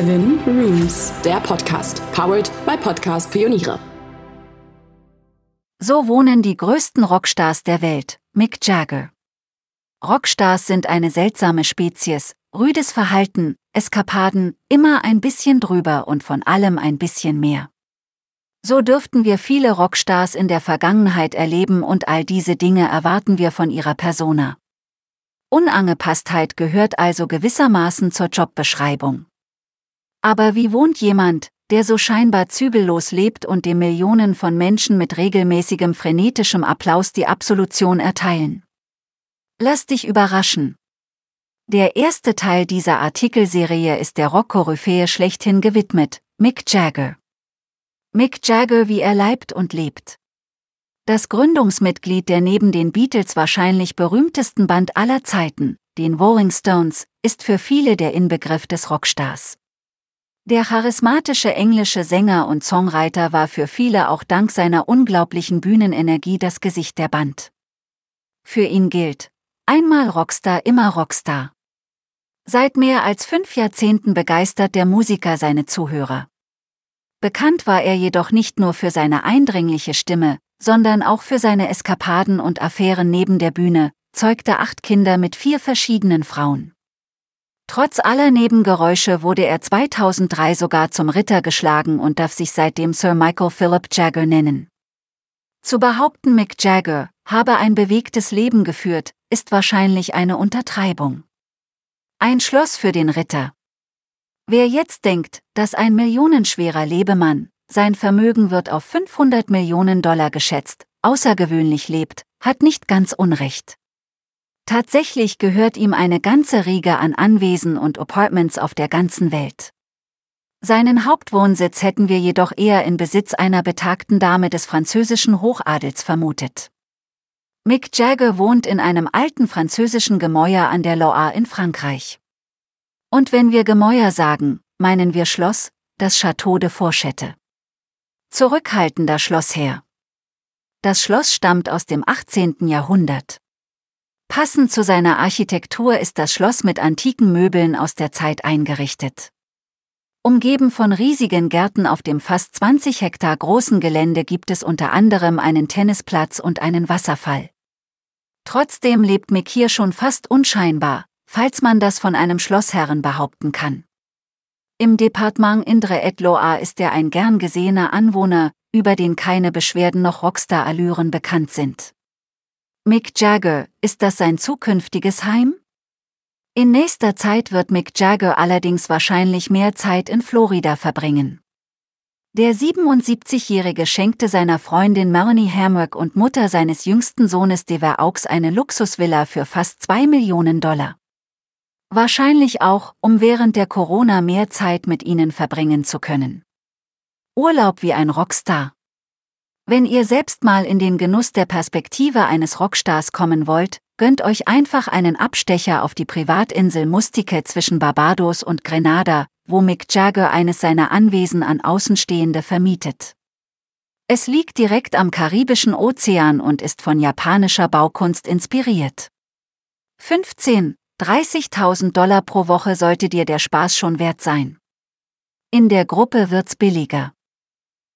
Seven Rooms, der Podcast, powered by Podcast Pioniere. So wohnen die größten Rockstars der Welt, Mick Jagger. Rockstars sind eine seltsame Spezies, rüdes Verhalten, Eskapaden, immer ein bisschen drüber und von allem ein bisschen mehr. So dürften wir viele Rockstars in der Vergangenheit erleben und all diese Dinge erwarten wir von ihrer Persona. Unangepasstheit gehört also gewissermaßen zur Jobbeschreibung. Aber wie wohnt jemand, der so scheinbar zügellos lebt und dem Millionen von Menschen mit regelmäßigem frenetischem Applaus die Absolution erteilen? Lass dich überraschen. Der erste Teil dieser Artikelserie ist der Rock-Koryphäe schlechthin gewidmet, Mick Jagger. Mick Jagger, wie er leibt und lebt. Das Gründungsmitglied der neben den Beatles wahrscheinlich berühmtesten Band aller Zeiten, den Rolling Stones, ist für viele der Inbegriff des Rockstars. Der charismatische englische Sänger und Songwriter war für viele auch dank seiner unglaublichen Bühnenenergie das Gesicht der Band. Für ihn gilt, einmal Rockstar, immer Rockstar. Seit mehr als fünf Jahrzehnten begeistert der Musiker seine Zuhörer. Bekannt war er jedoch nicht nur für seine eindringliche Stimme, sondern auch für seine Eskapaden und Affären neben der Bühne, zeugte acht Kinder mit vier verschiedenen Frauen. Trotz aller Nebengeräusche wurde er 2003 sogar zum Ritter geschlagen und darf sich seitdem Sir Michael Philip Jagger nennen. Zu behaupten, Mick Jagger habe ein bewegtes Leben geführt, ist wahrscheinlich eine Untertreibung. Ein Schloss für den Ritter. Wer jetzt denkt, dass ein millionenschwerer Lebemann, sein Vermögen wird auf 500 Millionen Dollar geschätzt, außergewöhnlich lebt, hat nicht ganz Unrecht. Tatsächlich gehört ihm eine ganze Riege an Anwesen und Apartments auf der ganzen Welt. Seinen Hauptwohnsitz hätten wir jedoch eher in Besitz einer betagten Dame des französischen Hochadels vermutet. Mick Jagger wohnt in einem alten französischen Gemäuer an der Loire in Frankreich. Und wenn wir Gemäuer sagen, meinen wir Schloss, das Château de Fourchette. Zurückhaltender Schlossherr. Das Schloss stammt aus dem 18. Jahrhundert. Passend zu seiner Architektur ist das Schloss mit antiken Möbeln aus der Zeit eingerichtet. Umgeben von riesigen Gärten auf dem fast 20 Hektar großen Gelände gibt es unter anderem einen Tennisplatz und einen Wasserfall. Trotzdem lebt Mick hier schon fast unscheinbar, falls man das von einem Schlossherren behaupten kann. Im Departement Indre-et-Loire ist er ein gern gesehener Anwohner, über den keine Beschwerden noch Rockstar-Allüren bekannt sind. Mick Jagger, ist das sein zukünftiges Heim? In nächster Zeit wird Mick Jagger allerdings wahrscheinlich mehr Zeit in Florida verbringen. Der 77-Jährige schenkte seiner Freundin Melanie Hamrick und Mutter seines jüngsten Sohnes Dever Augs eine Luxusvilla für fast 2 Millionen Dollar. Wahrscheinlich auch, um während der Corona mehr Zeit mit ihnen verbringen zu können. Urlaub wie ein Rockstar. Wenn ihr selbst mal in den Genuss der Perspektive eines Rockstars kommen wollt, gönnt euch einfach einen Abstecher auf die Privatinsel Mustique zwischen Barbados und Grenada, wo Mick Jagger eines seiner Anwesen an Außenstehende vermietet. Es liegt direkt am Karibischen Ozean und ist von japanischer Baukunst inspiriert. 15. 30.000 Dollar pro Woche sollte dir der Spaß schon wert sein. In der Gruppe wird's billiger.